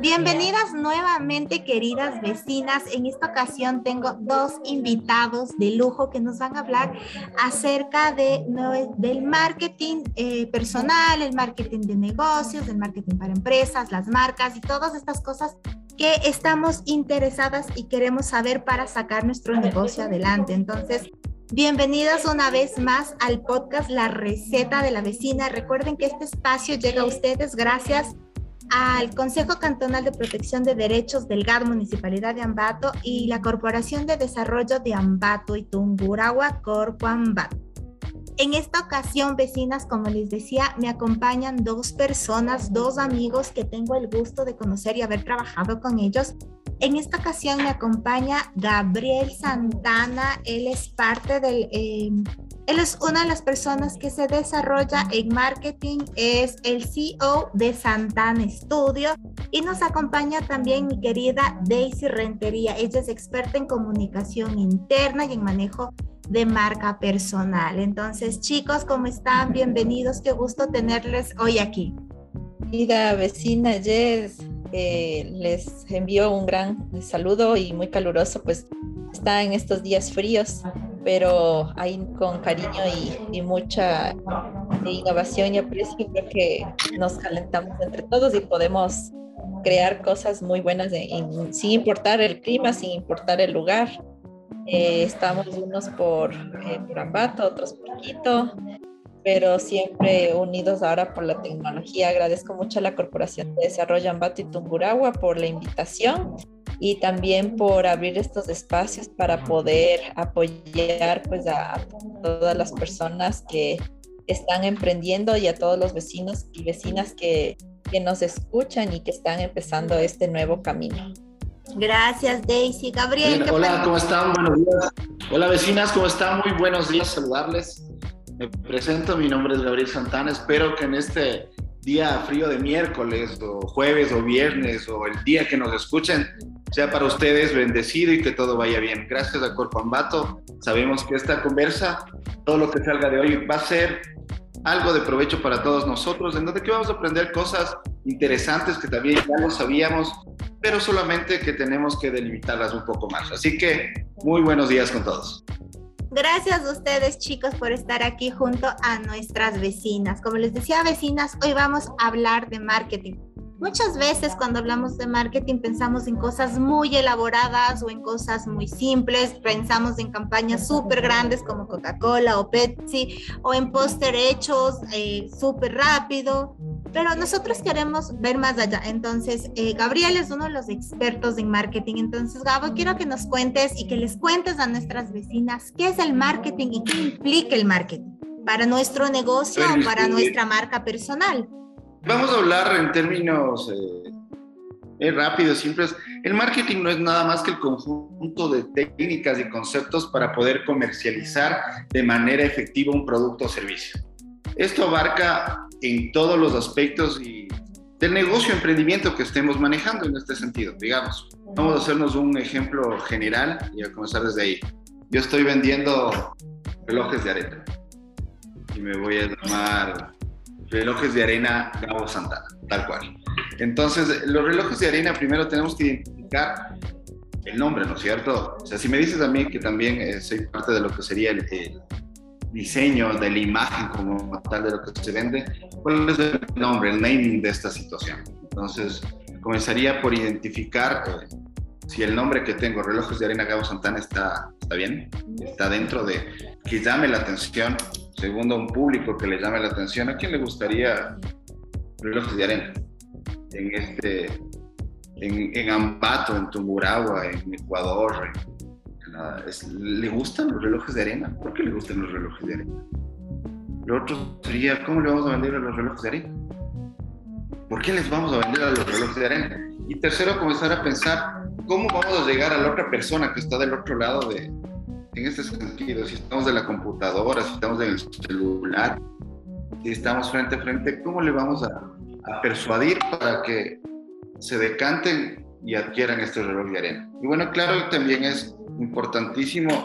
Bienvenidas nuevamente, queridas vecinas. En esta ocasión tengo dos invitados de lujo que nos van a hablar acerca de, del marketing eh, personal, el marketing de negocios, el marketing para empresas, las marcas y todas estas cosas que estamos interesadas y queremos saber para sacar nuestro negocio adelante. Entonces, Bienvenidas una vez más al podcast La Receta de la Vecina. Recuerden que este espacio llega a ustedes gracias al Consejo Cantonal de Protección de Derechos del GAD Municipalidad de Ambato y la Corporación de Desarrollo de Ambato y Tunguragua Corpo Ambato. En esta ocasión, vecinas, como les decía, me acompañan dos personas, dos amigos que tengo el gusto de conocer y haber trabajado con ellos. En esta ocasión me acompaña Gabriel Santana, él es parte del... Eh, él es una de las personas que se desarrolla en marketing, es el CEO de Santana Studio y nos acompaña también mi querida Daisy Rentería. Ella es experta en comunicación interna y en manejo de marca personal. Entonces, chicos, ¿cómo están? Bienvenidos, qué gusto tenerles hoy aquí. Querida vecina Jess, les envío un gran saludo y muy caluroso, pues está en estos días fríos pero ahí con cariño y, mucha innovación y aprecio, creo que nos calentamos entre todos y podemos crear cosas muy buenas sin importar el clima, sin importar el lugar. Eh, estamos unos por, eh, por Ambato, otros por Quito, pero siempre unidos ahora por la tecnología. Agradezco mucho a la Corporación de Desarrollo Ambato y Tungurahua por la invitación y también por abrir estos espacios para poder apoyar pues a todas las personas que están emprendiendo y a todos los vecinos y vecinas que, que nos escuchan y que están empezando este nuevo camino. Gracias, Daisy. Gabriel. hola, ¿cómo están? Buenos días. Hola, vecinas, ¿cómo están? Muy buenos días, saludarles. Me presento, mi nombre es Gabriel Santana. Espero que en este día frío de miércoles o jueves o viernes o el día que nos escuchen sea para ustedes bendecido y que todo vaya bien. Gracias Corpo Ambato. Sabemos que esta conversa, todo lo que salga de hoy va a ser algo de provecho para todos nosotros, en donde que vamos a aprender cosas interesantes que también ya lo sabíamos, pero solamente que tenemos que delimitarlas un poco más. Así que muy buenos días con todos. Gracias a ustedes chicos por estar aquí junto a nuestras vecinas. Como les decía vecinas, hoy vamos a hablar de marketing. Muchas veces cuando hablamos de marketing pensamos en cosas muy elaboradas o en cosas muy simples, pensamos en campañas súper grandes como Coca-Cola o Pepsi o en póster hechos eh, súper rápido, pero nosotros queremos ver más allá. Entonces, eh, Gabriel es uno de los expertos en marketing. Entonces, Gabo, quiero que nos cuentes y que les cuentes a nuestras vecinas qué es el marketing y qué implica el marketing para nuestro negocio o para nuestra marca personal. Vamos a hablar en términos eh, eh, rápidos, simples. El marketing no es nada más que el conjunto de técnicas y conceptos para poder comercializar de manera efectiva un producto o servicio. Esto abarca en todos los aspectos y del negocio, emprendimiento que estemos manejando en este sentido, digamos. Vamos a hacernos un ejemplo general y a comenzar desde ahí. Yo estoy vendiendo relojes de arena y me voy a llamar relojes de arena Gabo Santana, tal cual. Entonces, los relojes de arena primero tenemos que identificar el nombre, ¿no es cierto? O sea, si me dices a mí que también eh, soy parte de lo que sería el, diseño de la imagen como tal de lo que se vende, ¿cuál es el nombre, el naming de esta situación? Entonces, comenzaría por identificar eh, si el nombre que tengo, Relojes de Arena Gabo Santana, está, está bien, está dentro de que llame la atención segundo, un público que le llame la atención. ¿A quién le gustaría relojes de arena? En este, en, en Ambato, en en Ecuador. ¿Le gustan los relojes de arena? ¿Por qué le gustan los relojes de arena? Lo otro sería, ¿cómo le vamos a vender a los relojes de arena? ¿Por qué les vamos a vender a los relojes de arena? Y tercero, comenzar a pensar cómo vamos a llegar a la otra persona que está del otro lado de, en este sentido, si estamos de la computadora, si estamos en el celular, si estamos frente a frente, ¿cómo le vamos a, persuadir para que se decanten y adquieran este reloj de arena? Y bueno, claro, también es importantísimo,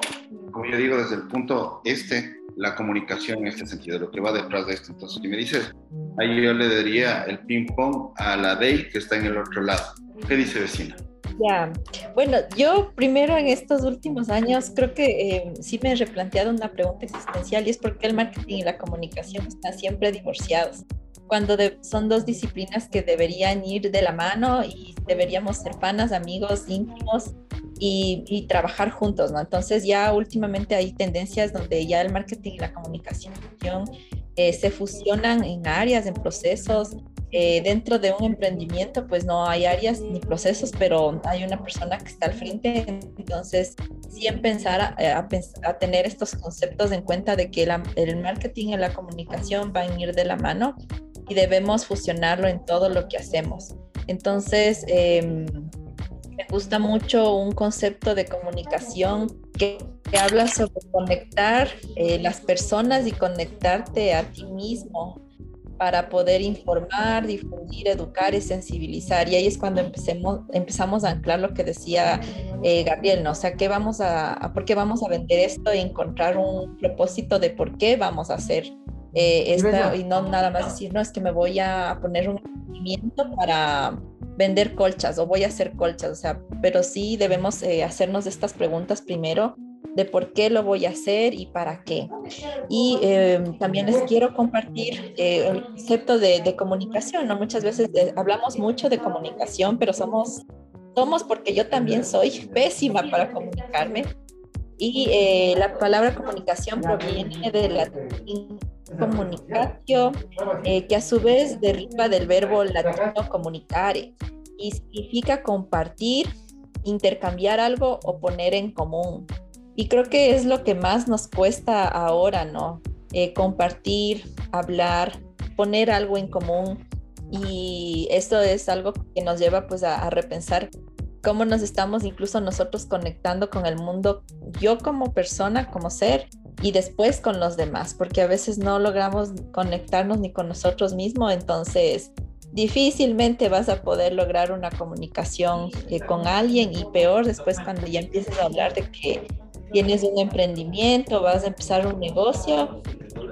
como yo digo, desde el punto este, la comunicación en este sentido, lo que va detrás de esto. Entonces, si me dices, ahí yo le daría el ping-pong a la DEI que está en el otro lado. ¿Qué dice vecina? Ya, bueno, yo primero en estos últimos años creo que eh, sí me he replanteado una pregunta existencial y es por qué el marketing y la comunicación están siempre divorciados, cuando son dos disciplinas que deberían ir de la mano y deberíamos ser panas, amigos, íntimos y, trabajar juntos, ¿no? Entonces ya últimamente hay tendencias donde ya el marketing y la comunicación eh, se fusionan en áreas, en procesos, eh, dentro de un emprendimiento pues no hay áreas ni procesos, pero hay una persona que está al frente, entonces sí empezar a, a, tener estos conceptos en cuenta de que el marketing y la comunicación van a ir de la mano y debemos fusionarlo en todo lo que hacemos. Entonces, em, me gusta mucho un concepto de comunicación que, habla sobre conectar eh, las personas y conectarte a ti mismo para poder informar, difundir, educar y sensibilizar. Y ahí es cuando empecemos, empezamos a anclar lo que decía eh, Gabriel, ¿no? O sea, ¿qué vamos a, ¿por qué vamos a vender esto y encontrar un propósito de por qué vamos a hacer eh, esto y no nada más decir, no, es que me voy a poner un movimiento para vender colchas o voy a hacer colchas, o sea, pero sí debemos eh, hacernos estas preguntas primero de por qué lo voy a hacer y para qué. Y em, también les quiero compartir eh, el concepto de, comunicación, ¿no? Muchas veces hablamos mucho de comunicación, pero somos, somos porque yo también soy pésima para comunicarme. Y eh, la palabra comunicación proviene de la comunicatio, eh, que a su vez deriva del verbo latino comunicare y significa compartir, intercambiar algo o poner en común. Y creo que es lo que más nos cuesta ahora, ¿no? Eh, compartir, hablar, poner algo en común. Y esto es algo que nos lleva pues a, repensar cómo nos estamos incluso nosotros conectando con el mundo, yo como persona, como ser, y después con los demás, porque a veces no logramos conectarnos ni con nosotros mismos, entonces difícilmente vas a poder lograr una comunicación eh, con alguien y peor después cuando ya empieces a hablar de que tienes un emprendimiento, vas a empezar un negocio,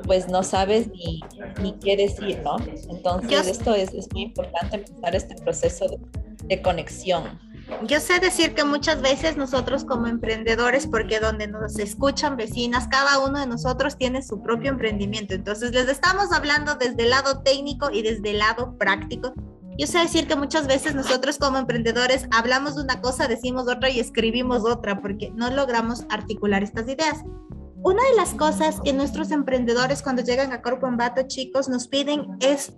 pues no sabes ni, ni qué decir, ¿no? Entonces esto es, es, muy importante empezar este proceso de, de conexión. Yo sé decir que muchas veces nosotros como emprendedores, porque donde nos escuchan vecinas, cada uno de nosotros tiene su propio emprendimiento. Entonces les estamos hablando desde el lado técnico y desde el lado práctico yo sé decir que muchas veces nosotros como emprendedores hablamos de una cosa, decimos otra y escribimos otra porque no logramos articular estas ideas. Una de las cosas que nuestros emprendedores cuando llegan a Corpo Bato, chicos, nos piden es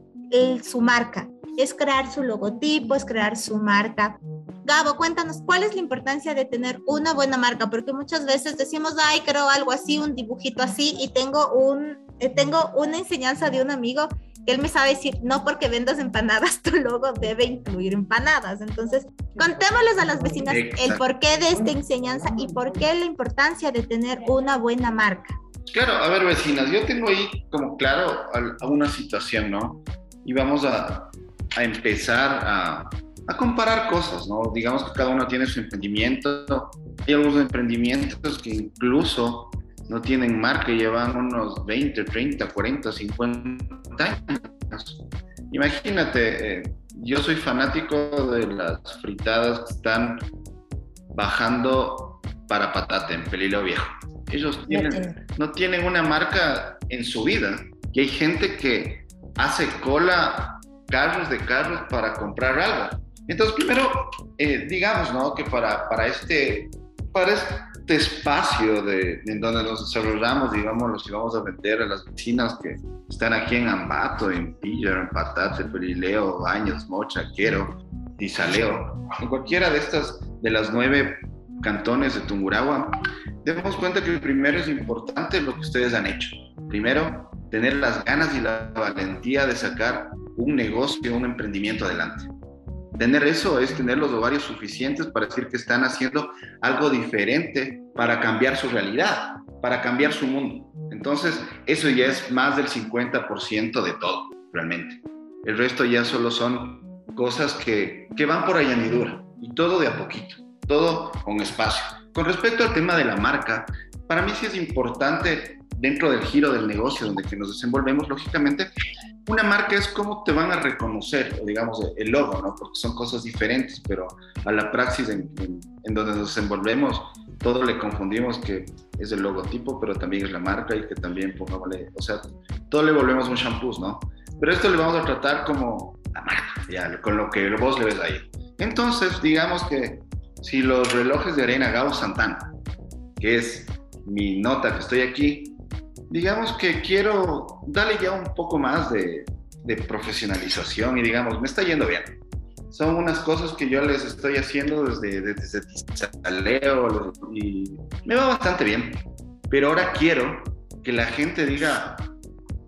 su marca, es crear su logotipo, es crear su marca. Gabo, cuéntanos, ¿cuál es la importancia de tener una buena marca? Porque muchas veces decimos, ay, creo algo así, un dibujito así, y tengo, un, eh, tengo una enseñanza de un amigo él me sabe decir, no porque vendas empanadas, tu logo debe incluir empanadas. Entonces, contémosles a las vecinas el porqué de esta enseñanza y por qué la importancia de tener una buena marca. Claro, a ver, vecinas, yo tengo ahí como claro una situación, ¿no? Y vamos a, a empezar a, a, comparar cosas, ¿no? Digamos que cada uno tiene su emprendimiento. Hay algunos emprendimientos que incluso no tienen marca llevan unos 20, 30, 40, 50 años. Imagínate, eh, yo soy fanático de las fritadas que están bajando para patate en Pelilo Viejo. Ellos tienen, no tienen una marca en su vida y hay gente que hace cola, carros de carros para comprar algo. Entonces, primero, eh, digamos, ¿no? Que para, para, este, para este este espacio de, en donde nos desarrollamos, digamos, los íbamos a vender a las vecinas que están aquí en Ambato, en Pillar, en Patate, Perileo, Baños, Mocha, Quero, Tizaleo, en cualquiera de estas, de las nueve cantones de Tunguragua, demos cuenta que primero es importante lo que ustedes han hecho. Primero, tener las ganas y la valentía de sacar un negocio, un emprendimiento adelante. Tener eso es tener los ovarios suficientes para decir que están haciendo algo diferente para cambiar su realidad, para cambiar su mundo. Entonces, eso ya es más del 50% de todo, realmente. El resto ya solo son cosas que, que van por añadidura y todo de a poquito, todo con espacio. Con respecto al tema de la marca, para mí sí es importante dentro del giro del negocio donde que nos desenvolvemos, lógicamente, una marca es cómo te van a reconocer, digamos, el logo, ¿no? Porque son cosas diferentes, pero a la praxis en, en, donde nos envolvemos, todo le confundimos que es el logotipo, pero también es la marca y que también, pongámosle, o sea, todo le volvemos un shampoo, ¿no? Pero esto le vamos a tratar como la marca, ya, con lo que vos le ves ahí. Entonces, digamos que si los relojes de arena Gauss Santana, que es mi nota que estoy aquí, digamos que quiero darle ya un poco más de, profesionalización y digamos, me está yendo bien. Son unas cosas que yo les estoy haciendo desde, desde, Leo y me va bastante bien. Pero ahora quiero que la gente diga,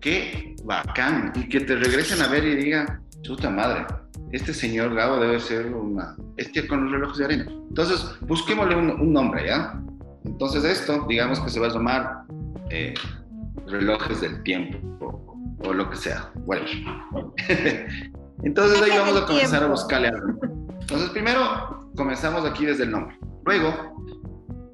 qué bacán, y que te regresen a ver y digan, chuta madre, este señor Gabo debe ser una bestia con los relojes de arena. Entonces, busquémosle un, nombre, ¿ya? Entonces esto, digamos que se va a llamar eh, relojes del tiempo o, lo que sea. Bueno. Entonces ahí vamos a comenzar a buscarle algo. Entonces primero comenzamos aquí desde el nombre. Luego,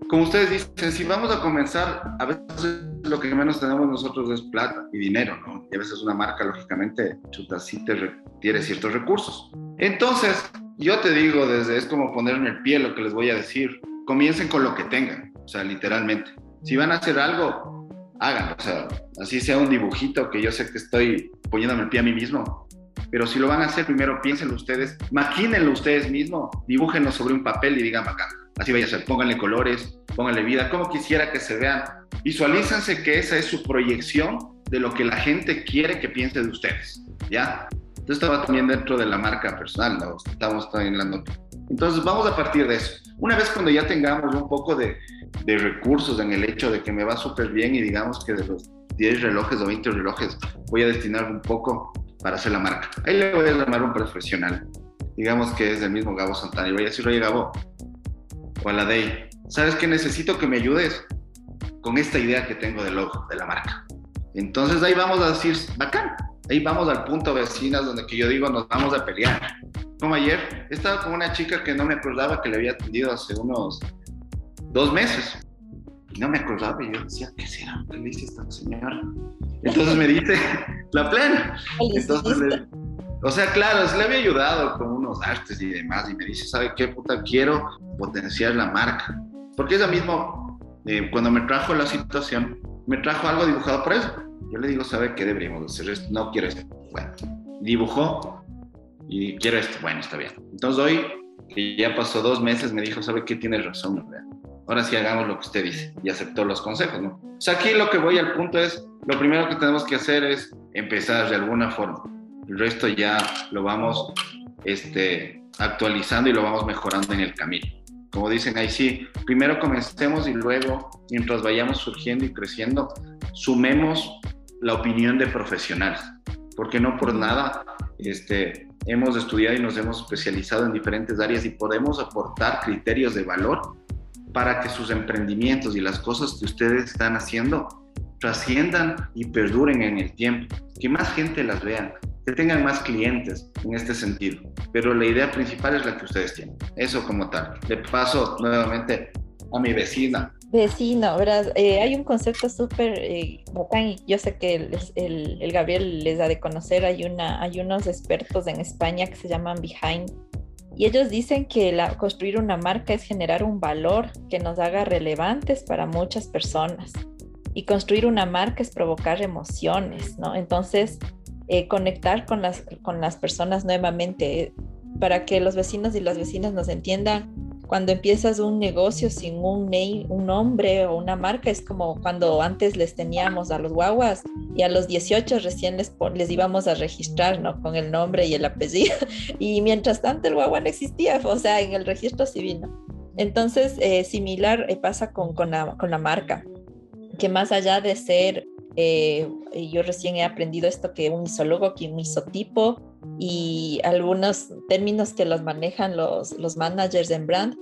como ustedes dicen, si vamos a comenzar, a veces lo que menos tenemos nosotros es plata y dinero, ¿no? Y a veces una marca, lógicamente, chuta, sí te requiere ciertos recursos. Entonces, yo te digo, desde es como poner en el pie lo que les voy a decir. Comiencen con lo que tengan, o sea, literalmente. Si van a hacer algo, háganlo. O sea, así sea un dibujito que yo sé que estoy poniéndome el pie a mí mismo. Pero si lo van a hacer, primero piénsenlo ustedes, maquínenlo ustedes mismos, dibújenlo sobre un papel y digan acá. Así vaya a ser, pónganle colores, pónganle vida, como quisiera que se vean. Visualícense que esa es su proyección de lo que la gente quiere que piense de ustedes, ¿ya? Entonces estaba también dentro de la marca personal, ¿no? estamos también en la nota. Entonces vamos a partir de eso. Una vez cuando ya tengamos un poco de, de recursos en el hecho de que me va súper bien y digamos que de los 10 relojes o 20 relojes voy a destinar un poco para hacer la marca. Ahí le voy a llamar un profesional, digamos que es del mismo Gabo Santana, y voy a decir, oye Gabo, o a la Day, ¿sabes qué? Necesito que me ayudes con esta idea que tengo del logo, de la marca. Entonces ahí vamos a decir, bacán, ahí vamos al punto vecinas donde que yo digo, nos vamos a pelear. Como ayer, estaba con una chica que no me acordaba que le había atendido hace unos dos meses. Y no me acordaba y yo decía, ¿qué será? ¿Qué le dice esta señora? Entonces me dice, la plena. Entonces, o sea, claro, se le había ayudado con unos artes y demás y me dice, ¿sabe qué puta? Quiero potenciar la marca. Porque ella mismo, eh, cuando me trajo la situación, me trajo algo dibujado por eso. Yo le digo, ¿sabe qué deberíamos hacer? Esto? No quiero esto. Bueno, dibujó y quiero esto. Bueno, está bien. Entonces hoy, que ya pasó dos meses, me dijo, ¿sabe qué? Tiene razón, ¿verdad? Ahora sí hagamos lo que usted dice y aceptó los consejos, ¿no? O sea, aquí lo que voy al punto es, lo primero que tenemos que hacer es empezar de alguna forma. El resto ya lo vamos este, actualizando y lo vamos mejorando en el camino. Como dicen ahí, sí, primero comencemos y luego, mientras vayamos surgiendo y creciendo, sumemos la opinión de profesionales, porque no por nada este, hemos estudiado y nos hemos especializado en diferentes áreas y podemos aportar criterios de valor para que sus emprendimientos y las cosas que ustedes están haciendo trasciendan y perduren en el tiempo, que más gente las vea, que tengan más clientes en este sentido. Pero la idea principal es la que ustedes tienen. Eso como tal. Le paso nuevamente a mi vecina. Vecino, ¿verdad? Eh, hay un concepto súper eh, bacán yo sé que el, el, Gabriel les da de conocer. Hay, una, hay unos expertos en España que se llaman Behind y ellos dicen que construir una marca es generar un valor que nos haga relevantes para muchas personas. Y construir una marca es provocar emociones, ¿no? Entonces, eh, conectar con las, con las personas nuevamente para que los vecinos y las vecinas nos entiendan cuando empiezas un negocio sin un, un nombre o una marca, es como cuando antes les teníamos a los guaguas y a los 18 recién les, les íbamos a registrar, ¿no? Con el nombre y el apellido. Y mientras tanto el guagua no existía, o sea, en el registro civil, ¿no? Entonces, eh, similar eh, pasa con, con, la, con la marca, que más allá de ser eh, yo recién he aprendido esto que un isólogo, que un isotipo y algunos términos que los manejan los, los managers en brand,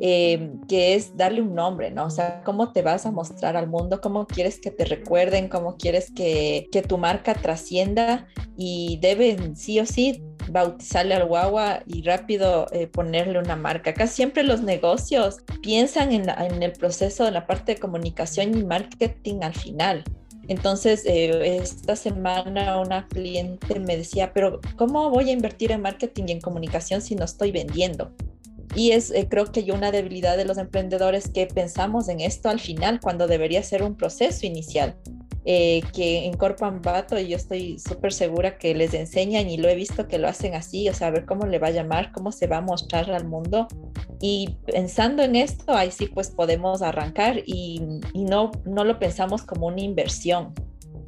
eh, que es darle un nombre, ¿no? O sea, cómo te vas a mostrar al mundo, cómo quieres que te recuerden, cómo quieres que, que tu marca trascienda y deben sí o sí bautizarle al guagua y rápido eh, ponerle una marca. Acá siempre los negocios piensan en, en el proceso, en la parte de comunicación y marketing al final Entonces, eh, esta semana una cliente me decía, pero ¿cómo voy a invertir en marketing y en comunicación si no estoy vendiendo? Y es, eh, creo que una debilidad de los emprendedores que pensamos en esto al final, cuando debería ser un proceso inicial. Eh, que en Corpan Bato y yo estoy súper segura que les enseñan y lo he visto que lo hacen así, o sea, a ver cómo le va a llamar, cómo se va a mostrar al mundo. Y pensando en esto, ahí sí pues podemos arrancar y, y no, no lo pensamos como una inversión,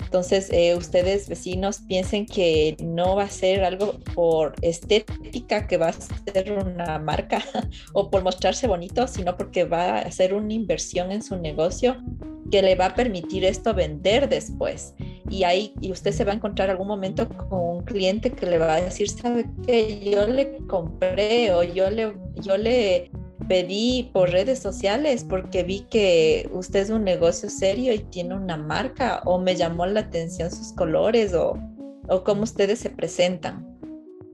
entonces, eh, ustedes vecinos piensen que no va a ser algo por estética que va a ser una marca o por mostrarse bonito, sino porque va a ser una inversión en su negocio que le va a permitir esto vender después. Y ahí y usted se va a encontrar algún momento con un cliente que le va a decir, ¿sabe qué? Yo le compré o yo le, yo le pedí por redes sociales porque vi que usted es un negocio serio y tiene una marca o me llamó la atención sus colores o, o cómo ustedes se presentan.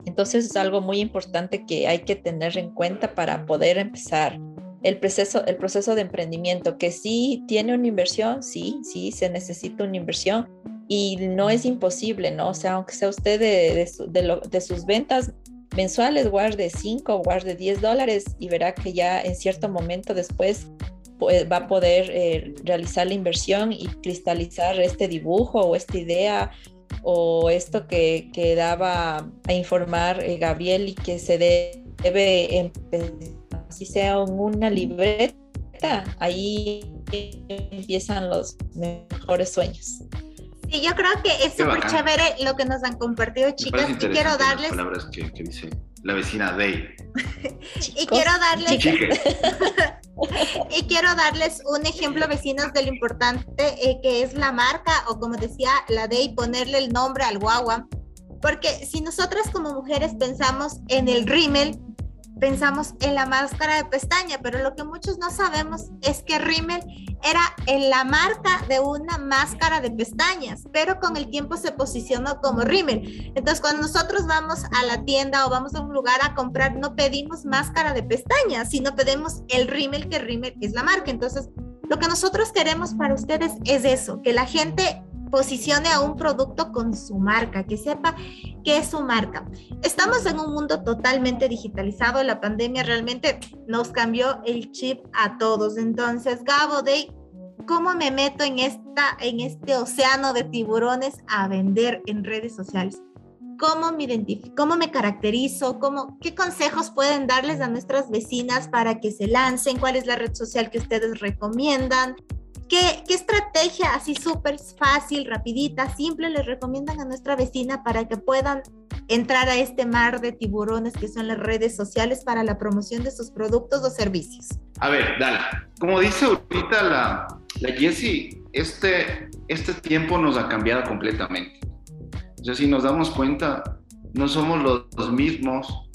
Entonces es algo muy importante que hay que tener en cuenta para poder empezar el proceso, el proceso de emprendimiento, que sí tiene una inversión, sí, sí, se necesita una inversión y no es imposible, ¿no? O sea, aunque sea usted de, de, de sus ventas, mensuales, guarde 5 o guarde 10 dólares y verá que ya en cierto momento después pues, va a poder eh, realizar la inversión y cristalizar este dibujo o esta idea o esto que, que daba a informar eh, Gabriel y que se debe empezar, si sea una libreta, ahí empiezan los mejores sueños. Sí, yo creo que es súper chévere lo que nos han compartido, chicas. Y quiero darles. Las palabras que, dice la vecina Day. y quiero darles. y quiero darles un ejemplo, vecinos, de lo importante eh, que es la marca, o como decía la Day, ponerle el nombre al guagua. Porque si nosotras como mujeres pensamos en el rímel, pensamos en la máscara de pestaña, pero lo que muchos no sabemos es que Rimmel era en la marca de una máscara de pestañas, pero con el tiempo se posicionó como Rimmel. Entonces, cuando nosotros vamos a la tienda o vamos a un lugar a comprar, no pedimos máscara de pestañas, sino pedimos el Rimmel, que Rimmel es la marca. Entonces, lo que nosotros queremos para ustedes es eso, que la gente posicione a un producto con su marca, que sepa qué es su marca. Estamos en un mundo totalmente digitalizado, la pandemia realmente nos cambió el chip a todos. Entonces, Gabo, de ¿cómo me meto en, esta, en este océano de tiburones a vender en redes sociales? ¿Cómo me identifico? ¿Cómo me caracterizo? ¿Cómo, ¿Qué consejos pueden darles a nuestras vecinas para que se lancen? ¿Cuál es la red social que ustedes recomiendan? ¿Qué, estrategia así súper fácil, rapidita, simple les recomiendan a nuestra vecina para que puedan entrar a este mar de tiburones que son las redes sociales para la promoción de sus productos o servicios? A ver, dale. Como dice ahorita la, la Jessie, este, este tiempo nos ha cambiado completamente. O sea, si nos damos cuenta, no somos los mismos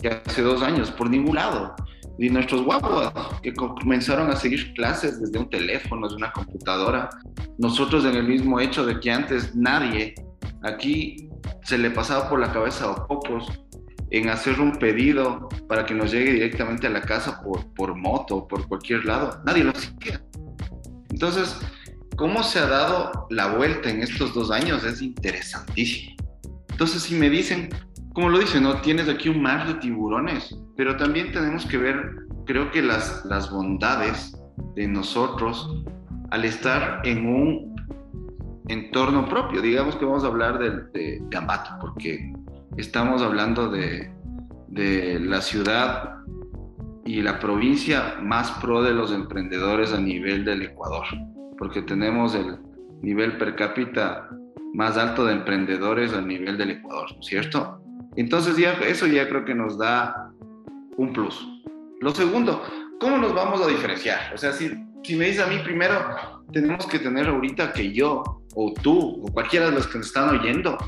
que hace dos años, por ningún lado y nuestros guapos que comenzaron a seguir clases desde un teléfono, desde una computadora. Nosotros en el mismo hecho de que antes nadie aquí se le pasaba por la cabeza a pocos en hacer un pedido para que nos llegue directamente a la casa por, por moto, por cualquier lado. Nadie lo hacía. Entonces, cómo se ha dado la vuelta en estos dos años es interesantísimo. Entonces, si me dicen, como lo dicen, ¿no? Tienes aquí un mar de tiburones, pero también tenemos que ver, creo que las, las bondades de nosotros al estar en un entorno propio. Digamos que vamos a hablar de, de Gambato, porque estamos hablando de, de la ciudad y la provincia más pro de los emprendedores a nivel del Ecuador, porque tenemos el nivel per cápita más alto de emprendedores a nivel del Ecuador, ¿no es cierto? Entonces ya eso ya creo que nos da un plus. Lo segundo, ¿cómo nos vamos a diferenciar? O sea, si, si me dices a mí primero, tenemos que tener ahorita que yo o tú o cualquiera de los que nos están oyendo,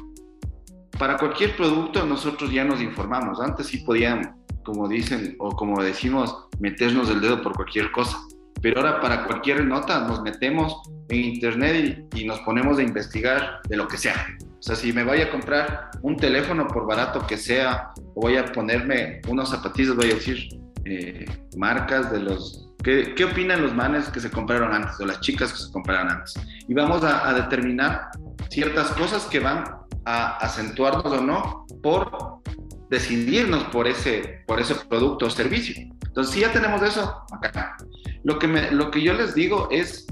para cualquier producto nosotros ya nos informamos. Antes sí podían, como dicen o como decimos, meternos el dedo por cualquier cosa. Pero ahora para cualquier nota nos metemos en internet y, y nos ponemos a investigar de lo que sea. O sea, si me voy a comprar un teléfono por barato que sea, o voy a ponerme unos zapatillas, voy a decir eh, marcas de los ¿Qué, ¿Qué, opinan los manes que se compraron antes o las chicas que se compraron antes? Y vamos a, a determinar ciertas cosas que van a acentuarnos o no por decidirnos por ese, por ese producto o servicio. Entonces, si ya tenemos eso, acá. Lo que, me, lo que yo les digo es,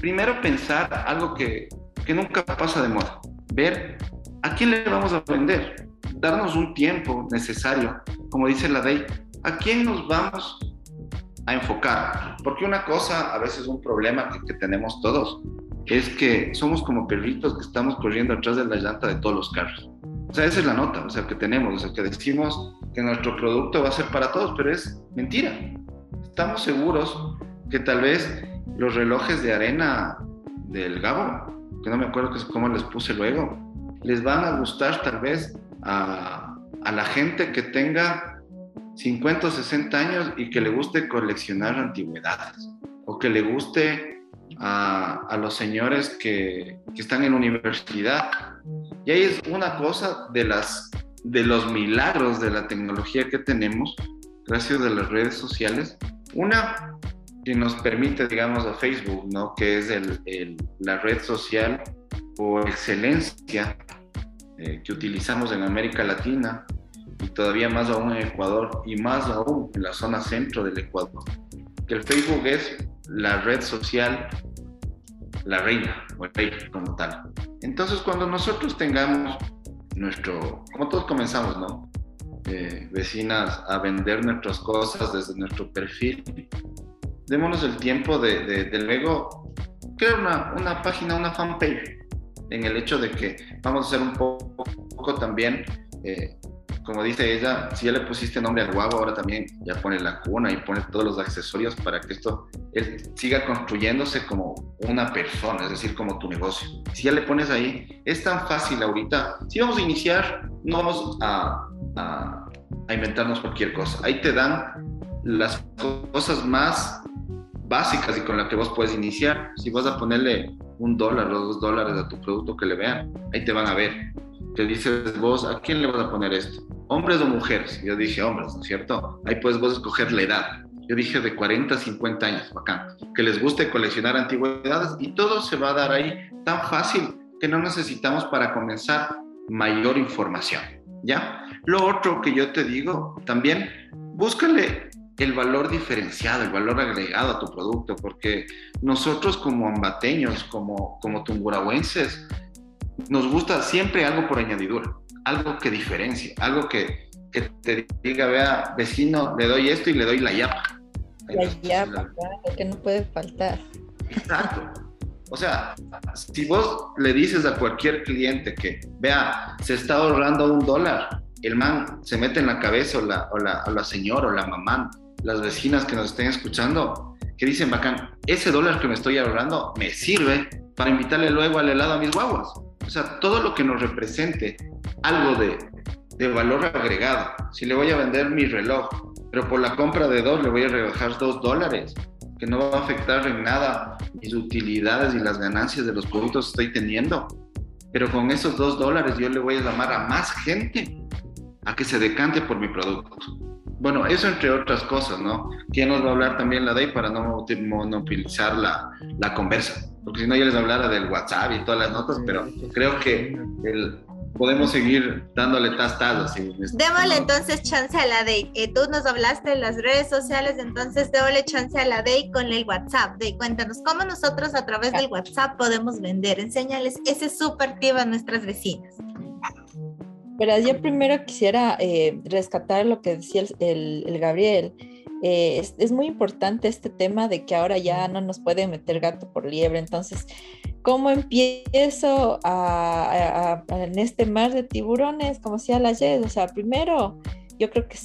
primero pensar algo que, que nunca pasa de moda, ver a quién le vamos a vender, darnos un tiempo necesario, como dice la ley, a quién nos vamos a enfocar. Porque una cosa, a veces un problema que, que tenemos todos, es que somos como perritos que estamos corriendo atrás de la llanta de todos los carros. O sea, esa es la nota, o sea, que tenemos, o sea, que decimos que nuestro producto va a ser para todos, pero es mentira. Estamos seguros que tal vez los relojes de arena del Gabo, que no me acuerdo cómo les puse luego, les van a gustar tal vez a, a la gente que tenga 50 o 60 años y que le guste coleccionar antigüedades, o que le guste a, a los señores que, que, están en universidad. Y ahí es una cosa de, las, de los milagros de la tecnología que tenemos, gracias a las redes sociales. Una que nos permite, digamos, a Facebook, ¿no? que es el, el, la red social por excelencia eh, que utilizamos en América Latina y todavía más aún en Ecuador y más aún en la zona centro del Ecuador. Que el Facebook es la red social, la reina o el rey como tal. Entonces, cuando nosotros tengamos nuestro, como todos comenzamos, ¿no? Eh, vecinas a vender nuestras cosas desde nuestro perfil, démonos el tiempo de, de, de luego crear una, una, página, una fanpage, en el hecho de que vamos a hacer un poco, poco también eh, como dice ella, si ya le pusiste nombre al guago, ahora también ya pone la cuna y pone todos los accesorios para que esto él siga construyéndose como una persona, es decir, como tu negocio. Si ya le pones ahí, es tan fácil ahorita. Si vamos a iniciar, no vamos a, a, a inventarnos cualquier cosa. Ahí te dan las cosas más básicas y con las que vos puedes iniciar. Si vas a ponerle un dólar o dos dólares a tu producto que le vean, ahí te van a ver te dices vos, ¿a quién le vas a poner esto? ¿Hombres o mujeres? Yo dije hombres, ¿no es cierto? Ahí puedes vos escoger la edad. Yo dije de 40 a 50 años, bacán. Que les guste coleccionar antigüedades y todo se va a dar ahí tan fácil que no necesitamos para comenzar mayor información, ¿ya? Lo otro que yo te digo, también búscale el valor diferenciado, el valor agregado a tu producto, porque nosotros como ambateños, como, como tumburahuenses, nos gusta siempre algo por añadidura, algo que diferencie, algo que, que te diga, vea, vecino, le doy esto y le doy la yapa. La yapa, claro, que no puede faltar. Exacto. O sea, si vos le dices a cualquier cliente que, vea, se está ahorrando un dólar, el man se mete en la cabeza o la, o la, o la señora o la mamá, las vecinas que nos estén escuchando, que dicen, bacán, ese dólar que me estoy ahorrando me sirve para invitarle luego al helado a mis guaguas. O sea, todo lo que nos represente algo de, de valor agregado. Si le voy a vender mi reloj, pero por la compra de dos le voy a rebajar dos dólares, que no va a afectar en nada mis utilidades y las ganancias de los productos que estoy teniendo. Pero con esos dos dólares yo le voy a llamar a más gente a que se decante por mi producto. Bueno, eso entre otras cosas, ¿no? ¿Quién nos va a hablar también la DEI para no monopolizar la, la conversa? Porque si no, ya les hablara del WhatsApp y todas las notas, pero creo que el, podemos seguir dándole tastadas. Démosle entonces chance a la DEI. Eh, tú nos hablaste de las redes sociales, entonces démosle chance a la DEI con el WhatsApp. DEI, cuéntanos cómo nosotros a través del WhatsApp podemos vender. Enséñales ese súper tip a nuestras vecinas. Pero yo primero quisiera eh, rescatar lo que decía el, el, el Gabriel. Eh, es, muy importante este tema de que ahora ya no nos pueden meter gato por liebre. Entonces, ¿cómo empiezo en este mar de tiburones? Como decía la Jess, o sea, primero yo creo que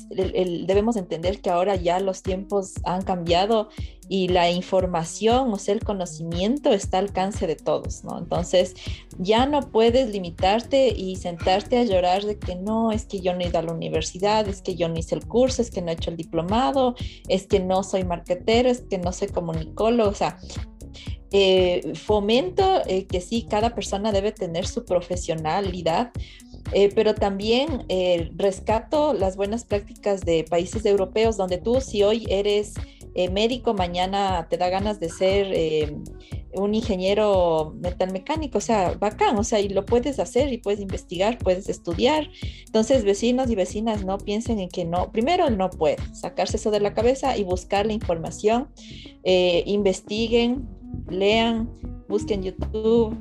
debemos entender que ahora ya los tiempos han cambiado y la información, o sea, el conocimiento está al alcance de todos, ¿no? Entonces, ya no puedes limitarte y sentarte a llorar de que no, es que yo no he ido a la universidad, es que yo no hice el curso, es que no he hecho el diplomado, es que no soy marketero, es que no soy comunicólogo, o sea, eh, fomento eh, que sí, cada persona debe tener su profesionalidad, eh, pero también rescato las buenas prácticas de países europeos donde tú si hoy eres eh, médico, mañana te da ganas de ser eh, un ingeniero metalmecánico, o sea, bacán, o sea, y lo puedes hacer y puedes investigar, puedes estudiar. Entonces, vecinos y vecinas no piensen en que no, primero no puede, sacarse eso de la cabeza y buscar la información, eh, investiguen, lean, busquen YouTube.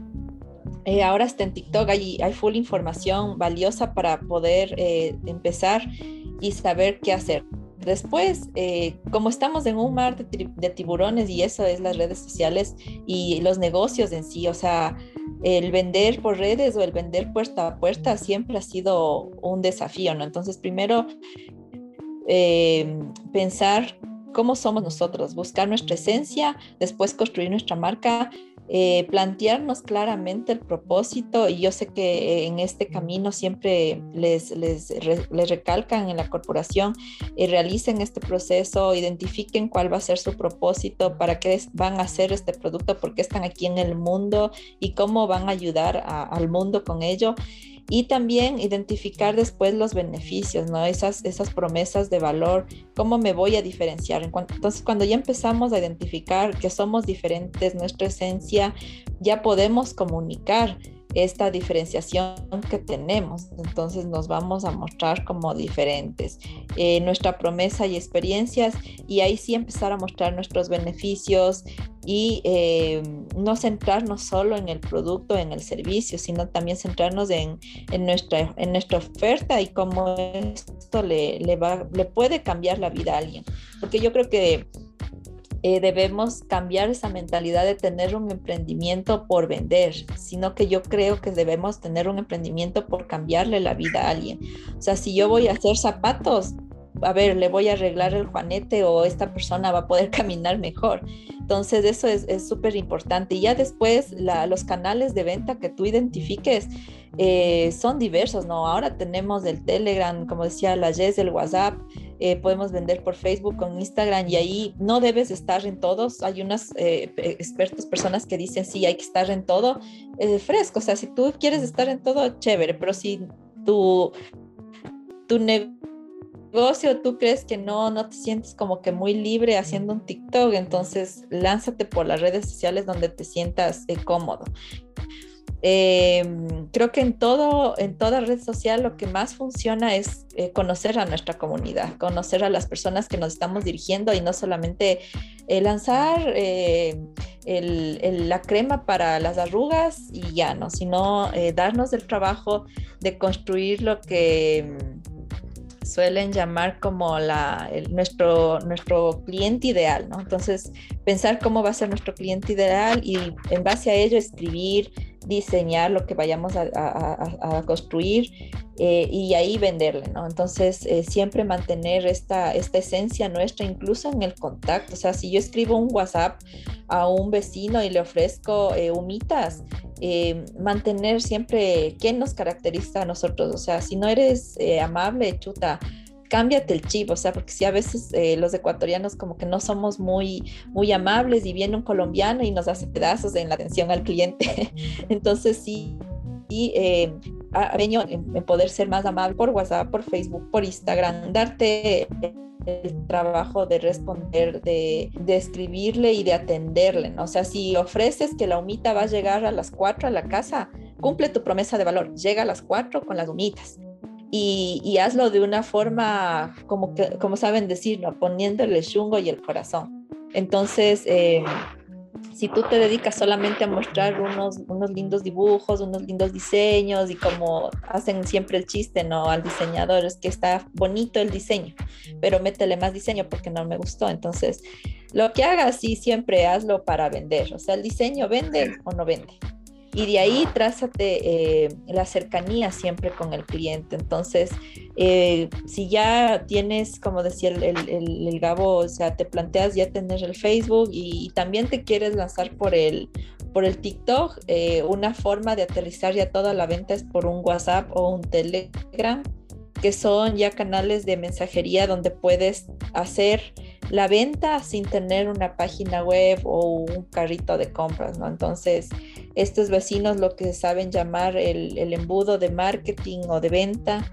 Ahora está en TikTok, hay, hay full información valiosa para poder empezar y saber qué hacer. Después, eh, como estamos en un mar de, tiburones y eso es las redes sociales y los negocios en sí, o sea, el vender por redes o el vender puerta a puerta siempre ha sido un desafío, ¿no? Entonces, primero, eh, pensar cómo somos nosotros, buscar nuestra esencia, después construir nuestra marca, eh, plantearnos claramente el propósito y yo sé que en este camino siempre les, les, les recalcan en la corporación, y realicen este proceso, identifiquen cuál va a ser su propósito, para qué van a hacer este producto, por qué están aquí en el mundo y cómo van a ayudar al mundo con ello y también identificar después los beneficios, ¿no? Esas, esas promesas de valor, cómo me voy a diferenciar. Entonces, cuando ya empezamos a identificar que somos diferentes, nuestra esencia, ya podemos comunicar esta diferenciación que tenemos. Entonces nos vamos a mostrar como diferentes. Eh, nuestra promesa y experiencias y ahí sí empezar a mostrar nuestros beneficios y eh, no centrarnos solo en el producto, en el servicio, sino también centrarnos en, en nuestra, en nuestra oferta y cómo esto le, le, va, le puede cambiar la vida a alguien. Porque yo creo que eh, debemos cambiar esa mentalidad de tener un emprendimiento por vender, sino que yo creo que debemos tener un emprendimiento por cambiarle la vida a alguien. O sea, si yo voy a hacer zapatos, a ver, le voy a arreglar el juanete o esta persona va a poder caminar mejor. Entonces, eso es súper importante. Y ya después, los canales de venta que tú identifiques eh, son diversos, ¿no? Ahora tenemos el Telegram, como decía la Jess, el WhatsApp, eh, podemos vender por Facebook, con Instagram, y ahí no debes estar en todos. Hay unas eh, expertos, personas que dicen, sí, hay que estar en todo fresco. O sea, si tú quieres estar en todo, chévere, pero si tu, tu negocio negocio tú crees que no, no te sientes como que muy libre haciendo un TikTok, entonces lánzate por las redes sociales donde te sientas eh, cómodo. Em, creo que en todo, en toda red social lo que más funciona es eh, conocer a nuestra comunidad, conocer a las personas que nos estamos dirigiendo y no solamente eh, lanzar la crema para las arrugas y ya, ¿no? Sino darnos el trabajo de construir lo que suelen llamar como la, nuestro, nuestro cliente ideal, ¿no? Entonces, pensar cómo va a ser nuestro cliente ideal y en base a ello escribir, diseñar lo que vayamos a, construir eh, y ahí venderle, ¿no? Entonces, eh, siempre mantener esta, esta esencia nuestra, incluso en el contacto. O sea, si yo escribo un WhatsApp a un vecino y le ofrezco eh, humitas, mantener siempre qué nos caracteriza a nosotros. O sea, si no eres amable, chuta, cámbiate el chip, o sea, porque si a veces los ecuatorianos como que no somos muy, muy amables y viene un colombiano y nos hace pedazos en la atención al cliente. Entonces sí, y eh, en, poder ser más amable por WhatsApp, por Facebook, por Instagram, darte el trabajo de responder, de, escribirle y de atenderle. O sea, si ofreces que la humita va a llegar a las 4 a la casa, cumple tu promesa de valor, llega a las 4 con las humitas. Y, hazlo de una forma, como, que, como saben decir, ¿no? poniéndole el chungo y el corazón. Entonces, eh, si tú te dedicas solamente a mostrar unos, unos lindos dibujos, unos lindos diseños y como hacen siempre el chiste, ¿no? Al diseñador es que está bonito el diseño, pero métele más diseño porque no me gustó. Entonces, lo que hagas, sí, siempre hazlo para vender. O sea, el diseño vende o no vende y de ahí trázate eh, la cercanía siempre con el cliente. Entonces, eh, si ya tienes, como decía el, el, Gabo, o sea, te planteas ya tener el Facebook y, también te quieres lanzar por el, por el TikTok, eh, una forma de aterrizar ya toda la venta es por un WhatsApp o un Telegram, que son ya canales de mensajería donde puedes hacer la venta sin tener una página web o un carrito de compras, ¿no? Entonces, estos vecinos lo que saben llamar el, embudo de marketing o de venta,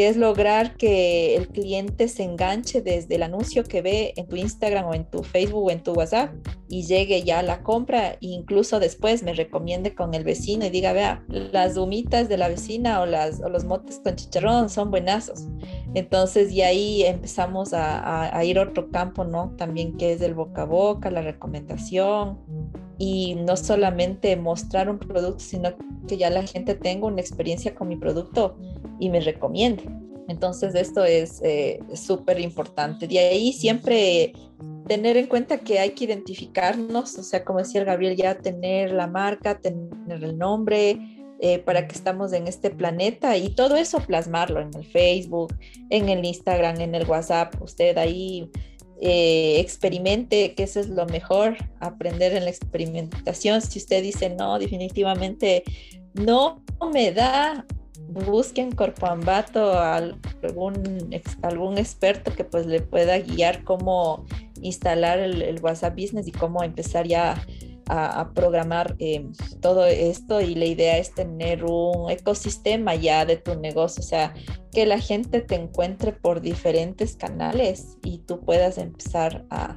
que es lograr que el cliente se enganche desde el anuncio que ve en tu Instagram o en tu Facebook o en tu WhatsApp y llegue ya a la compra e incluso después me recomiende con el vecino y diga, vea, las humitas de la vecina o, las, o los motes con chicharrón son buenazos. Entonces, y ahí empezamos a, a, ir a otro campo, ¿no? También que es el boca a boca, la recomendación y no solamente mostrar un producto, sino que ya la gente tenga una experiencia con mi producto y me recomiende. Entonces, esto es eh, súper importante. De ahí siempre tener en cuenta que hay que identificarnos, o sea, como decía Gabriel, ya tener la marca, tener el nombre, eh, para que estamos en este planeta y todo eso plasmarlo en el Facebook, en el Instagram, en el WhatsApp. Usted ahí eh, experimente, que eso es lo mejor, aprender en la experimentación. Si usted dice, no, definitivamente no me da, busquen Corpoambato a algún, algún experto que pues le pueda guiar cómo instalar el, WhatsApp Business y cómo empezar ya a, programar eh, todo esto y la idea es tener un ecosistema ya de tu negocio, o sea, que la gente te encuentre por diferentes canales y tú puedas empezar a,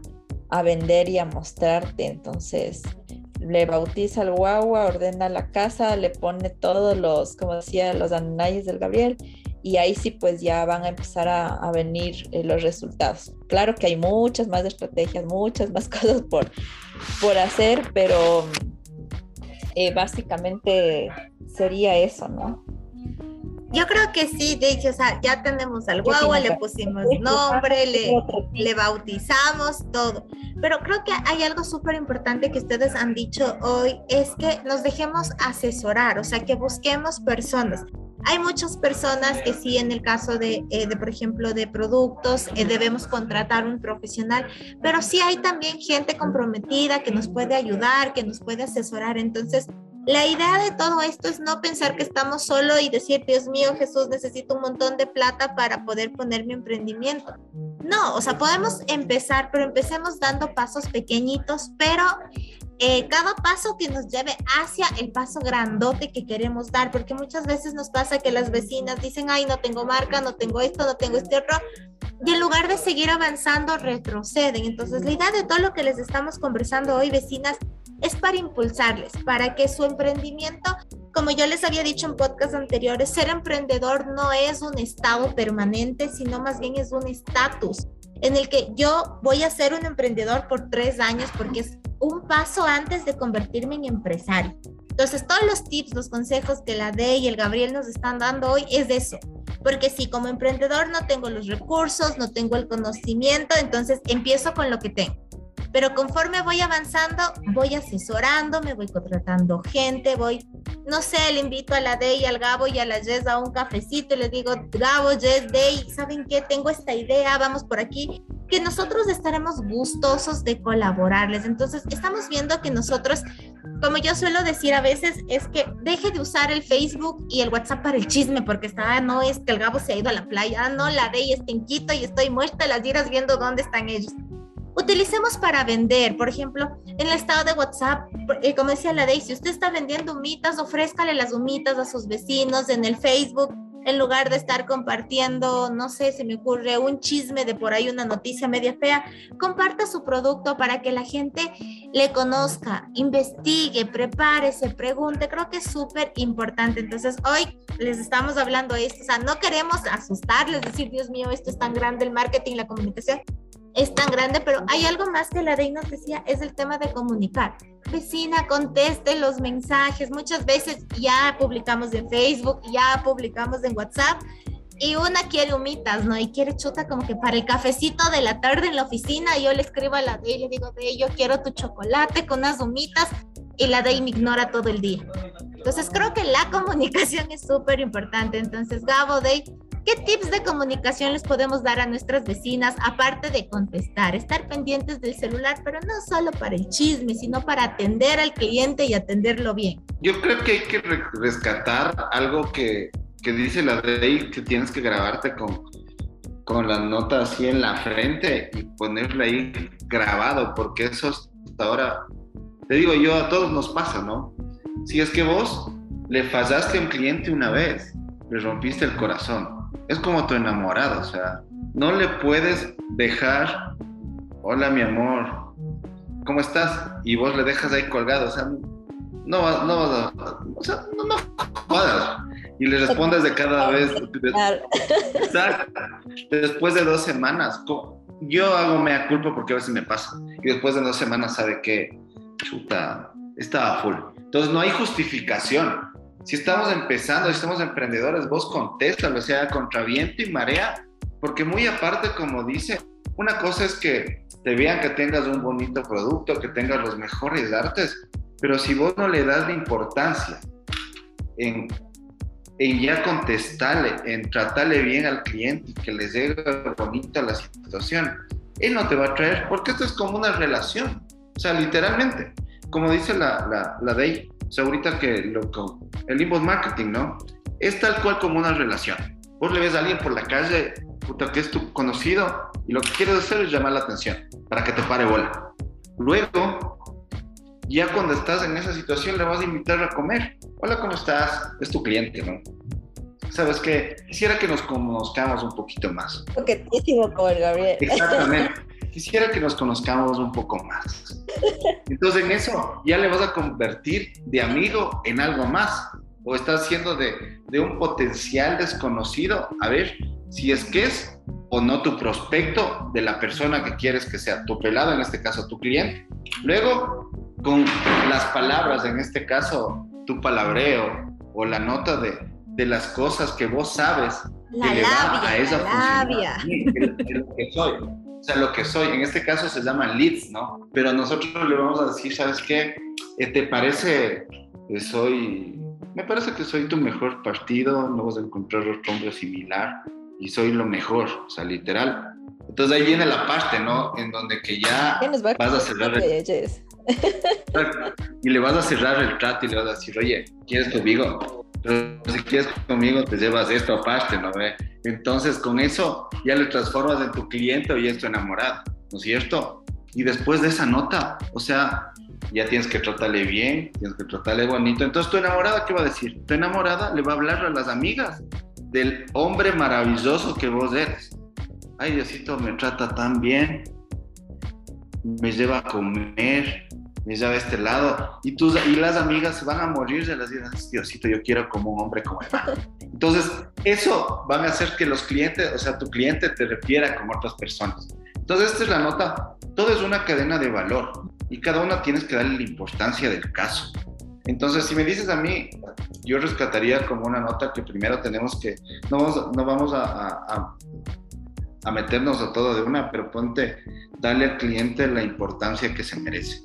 a vender y a mostrarte. Entonces, le bautiza el guagua, ordena la casa, le pone todos los, como decía, los anayes del Gabriel y ahí sí pues ya van a empezar a, venir eh, los resultados. Claro que hay muchas más estrategias, muchas más cosas por, por hacer, pero eh, básicamente sería eso, ¿no? Yo creo que sí, hecho, o sea, ya tenemos al guagua, le pusimos nombre, le, le bautizamos, todo. Pero creo que hay algo súper importante que ustedes han dicho hoy, es que nos dejemos asesorar, o sea, que busquemos personas. Hay muchas personas que sí, en el caso de, eh, de por ejemplo, de productos, eh, debemos contratar un profesional, pero sí hay también gente comprometida que nos puede ayudar, que nos puede asesorar. Entonces, la idea de todo esto es no pensar que estamos solo y decir, Dios mío, Jesús, necesito un montón de plata para poder poner mi emprendimiento. No, o sea, podemos empezar, pero empecemos dando pasos pequeñitos, pero eh, cada paso que nos lleve hacia el paso grandote que queremos dar, porque muchas veces nos pasa que las vecinas dicen, ay, no tengo marca, no tengo esto, no tengo este otro, y en lugar de seguir avanzando, retroceden. Entonces, la idea de todo lo que les estamos conversando hoy, vecinas, es para impulsarles, para que su emprendimiento, como yo les había dicho en podcast anteriores, ser emprendedor no es un estado permanente, sino más bien es un estatus en el que yo voy a ser un emprendedor por tres años porque es un paso antes de convertirme en empresario. Entonces, todos los tips, los consejos que la D y el Gabriel nos están dando hoy es eso. Porque si como emprendedor no tengo los recursos, no tengo el conocimiento, entonces empiezo con lo que tengo pero conforme voy avanzando, voy asesorando, me voy contratando gente, voy, no sé, le invito a la Dey, al Gabo y a la Jess a un cafecito y les digo, Gabo, Jess, Dey, ¿saben qué? Tengo esta idea, vamos por aquí, que nosotros estaremos gustosos de colaborarles. Entonces, estamos viendo que nosotros, como yo suelo decir a veces, es que deje de usar el Facebook y el WhatsApp para el chisme, porque está, ah, no, es que el Gabo se ha ido a la playa, ah, no, la Dey está en Quito y estoy muerta las días viendo dónde están ellos utilicemos para vender. Por ejemplo, en el estado de WhatsApp, eh, como decía la Daisy, usted está vendiendo humitas, ofrézcale las humitas a sus vecinos en el Facebook. En lugar de estar compartiendo, no sé, se me ocurre un chisme de por ahí, una noticia media fea, comparta su producto para que la gente le conozca, investigue, prepárese, pregunte. Creo que es súper importante. Entonces, hoy les estamos hablando esto. O sea, no queremos asustarles, decir, Dios mío, esto es tan grande el marketing, la comunicación es tan grande, pero hay algo más que la Dey nos decía, es el tema de comunicar. Vecina, conteste los mensajes. Muchas veces ya publicamos en Facebook, ya publicamos en WhatsApp y una quiere humitas, ¿no? Y quiere chuta como que para el cafecito de la tarde en la oficina, yo le escribo a la Dey, le digo, Dey, yo quiero tu chocolate con unas humitas y la Dey me ignora todo el día. Entonces creo que la comunicación es súper importante. Entonces, Gabo, Dey, ¿Qué tips de comunicación les podemos dar a nuestras vecinas, aparte de contestar, estar pendientes del celular, pero no solo para el chisme, sino para atender al cliente y atenderlo bien? Yo creo que hay que rescatar algo que, que dice la ley, que tienes que grabarte con, con la nota así en la frente y ponerla ahí grabado, porque eso hasta ahora, te digo yo, a todos nos pasa, ¿no? Si es que vos le fallaste a un cliente una vez, le rompiste el corazón es como tu enamorado, o sea, no le puedes dejar, hola mi amor, ¿cómo estás? Y vos le dejas ahí colgado, o sea, no vas, no o sea, no, no jodas. Y le respondes de cada vez. Exacto. Después de dos semanas, yo hago mea culpa porque a veces me pasa. Y después de dos semanas sabe que, chuta, estaba full. Entonces no hay justificación. Si estamos empezando, si estamos emprendedores, vos contéstalo, o sea, contra viento y marea, porque muy aparte, como dice, una cosa es que te vean que tengas un bonito producto, que tengas los mejores artes, pero si vos no le das la importancia en, en ya contestarle, en tratarle bien al cliente y que le llegue bonito la situación, él no te va a traer, porque esto es como una relación, o sea, literalmente, como dice la, la, la o sea, ahorita que lo, el inbound marketing, ¿no? Es tal cual como una relación. Vos le ves a alguien por la calle, puta, que es tu conocido, y lo que quieres hacer es llamar la atención para que te pare bola. Luego, ya cuando estás en esa situación, le vas a invitar a comer. Hola, ¿cómo estás? Es tu cliente, ¿no? ¿Sabes qué? Quisiera que nos conozcamos un poquito más. Poquitísimo como el Gabriel. Exactamente. Quisiera que nos conozcamos un poco más. Entonces en eso ya le vas a convertir de amigo en algo más. O estás haciendo de, de un potencial desconocido. A ver si es que es o no tu prospecto de la persona que quieres que sea tu pelado, en este caso tu cliente. Luego, con las palabras, en este caso tu palabreo o la nota de, de las cosas que vos sabes la que le va a esa la labia. lo que soy. O sea, lo que soy, en este caso se llama leads, ¿no? Pero nosotros le vamos a decir, ¿sabes qué? Eh, ¿Te parece que soy, me parece que soy tu mejor partido, no vas a encontrar otro hombre similar y soy lo mejor, o sea, literal. Entonces ahí viene la parte, ¿no? En donde que ya vas a cerrar el... y le vas a cerrar el trato y le vas a decir, oye, ¿quieres conmigo? pero si quieres conmigo te llevas esto aparte, ¿no ve? Entonces con eso ya le transformas en tu cliente y es tu enamorado, ¿no es cierto? Y después de esa nota, o sea, ya tienes que tratarle bien, tienes que tratarle bonito. Entonces tu enamorada, ¿qué va a decir? Tu enamorada le va a hablar a las amigas del hombre maravilloso que vos eres. Ay, Diosito me trata tan bien, me lleva a comer, ya de este lado, y, tus, y las amigas van a morir de las ideas, Diosito, yo quiero como un hombre como él. Entonces, eso va a hacer que los clientes, o sea, tu cliente te refiera como otras personas. Entonces, esta es la nota, todo es una cadena de valor y cada una tienes que darle la importancia del caso. Entonces, si me dices a mí, yo rescataría como una nota que primero tenemos que, no vamos, no vamos a, a, a meternos a todo de una, pero ponte, darle al cliente la importancia que se merece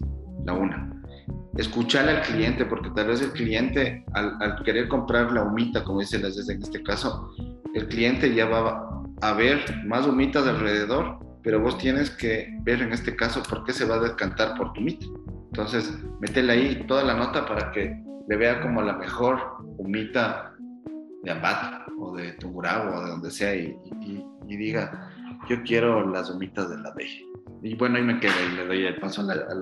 la una. Escucharle al cliente, porque tal vez el cliente, al, querer comprar la humita, como dice las en este caso, el cliente ya va a ver más humitas alrededor, pero vos tienes que ver en este caso por qué se va a decantar por tu humita. Entonces, métele ahí toda la nota para que le vea como la mejor humita de Ambat o de Tungurahua o de donde sea y, diga, yo quiero las humitas de la B. Y bueno, ahí me quedo y le doy el paso a la, a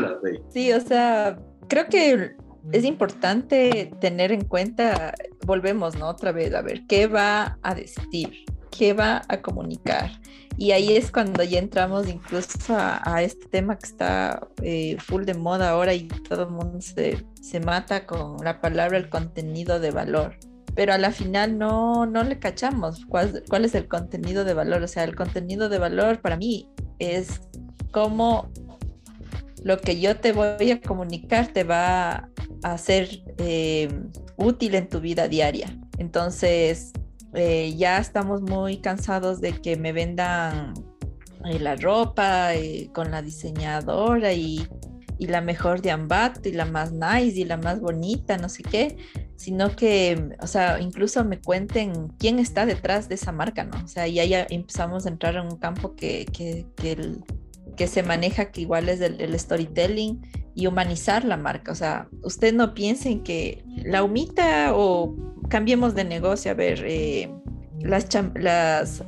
la, Sí, o sea, creo que es importante tener en cuenta, volvemos, ¿no? Otra vez, a ver, ¿qué va a decir? ¿Qué va a comunicar? Y ahí es cuando ya entramos incluso a, este tema que está eh, full de moda ahora y todo el mundo se, se mata con la palabra el contenido de valor pero a la final no, no le cachamos cuál, cuál, es el contenido de valor. O sea, el contenido de valor para mí es cómo lo que yo te voy a comunicar te va a ser eh, útil en tu vida diaria. Entonces, eh, ya estamos muy cansados de que me vendan eh, la ropa con la diseñadora y, y, la mejor de Ambat y la más nice y la más bonita, no sé qué sino que, o sea, incluso me cuenten quién está detrás de esa marca, ¿no? O sea, ya, ya empezamos a entrar en un campo que, que, que, se maneja que igual es el, storytelling y humanizar la marca. O sea, usted no piensen que la humita o cambiemos de negocio, a ver, eh, las, las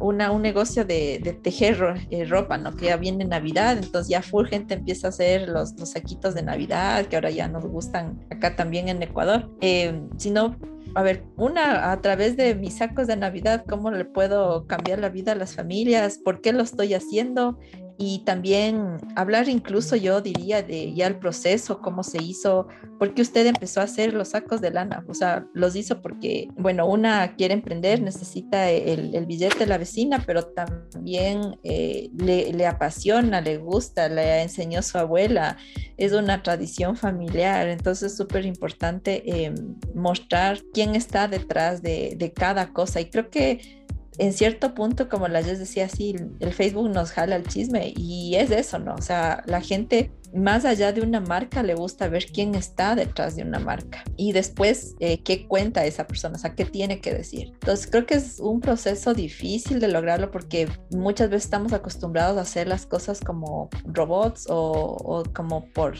una, un negocio de, tejer eh, ropa, ¿no? Que ya viene Navidad, entonces ya full gente empieza a hacer los, los saquitos de Navidad, que ahora ya nos gustan acá también en Ecuador. Eh, sino a ver, una, a través de mis sacos de Navidad, ¿cómo le puedo cambiar la vida a las familias? ¿Por qué lo estoy haciendo? Y también hablar incluso yo diría de ya el proceso, cómo se hizo, por qué usted empezó a hacer los sacos de lana, o sea, los hizo porque, bueno, una quiere emprender, necesita el, billete de la vecina, pero también eh, le, apasiona, le gusta, le enseñó su abuela, es una tradición familiar, entonces es súper importante eh, mostrar quién está detrás de, de cada cosa. Y creo que en cierto punto, como la Jess decía, sí, el Facebook nos jala el chisme y es eso, ¿no? O sea, la gente más allá de una marca le gusta ver quién está detrás de una marca y después eh, qué cuenta esa persona, o sea, qué tiene que decir. Entonces creo que es un proceso difícil de lograrlo porque muchas veces estamos acostumbrados a hacer las cosas como robots o, como por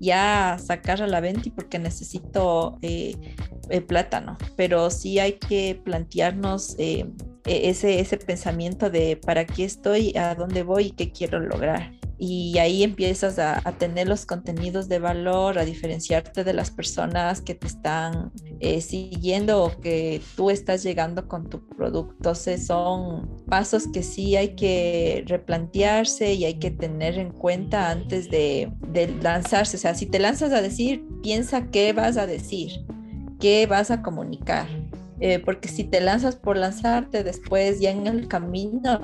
ya sacar a la venta y porque necesito eh, eh, plátano, pero sí hay que plantearnos e-, ese, ese pensamiento de para qué estoy, a dónde voy y qué quiero lograr y ahí empiezas a, tener los contenidos de valor, a diferenciarte de las personas que te están eh, siguiendo o que tú estás llegando con tu producto. Entonces son pasos que sí hay que replantearse y hay que tener en cuenta antes de, de lanzarse. O sea, si te lanzas a decir, piensa qué vas a decir, qué vas a comunicar. Eh, porque si te lanzas por lanzarte después ya en el camino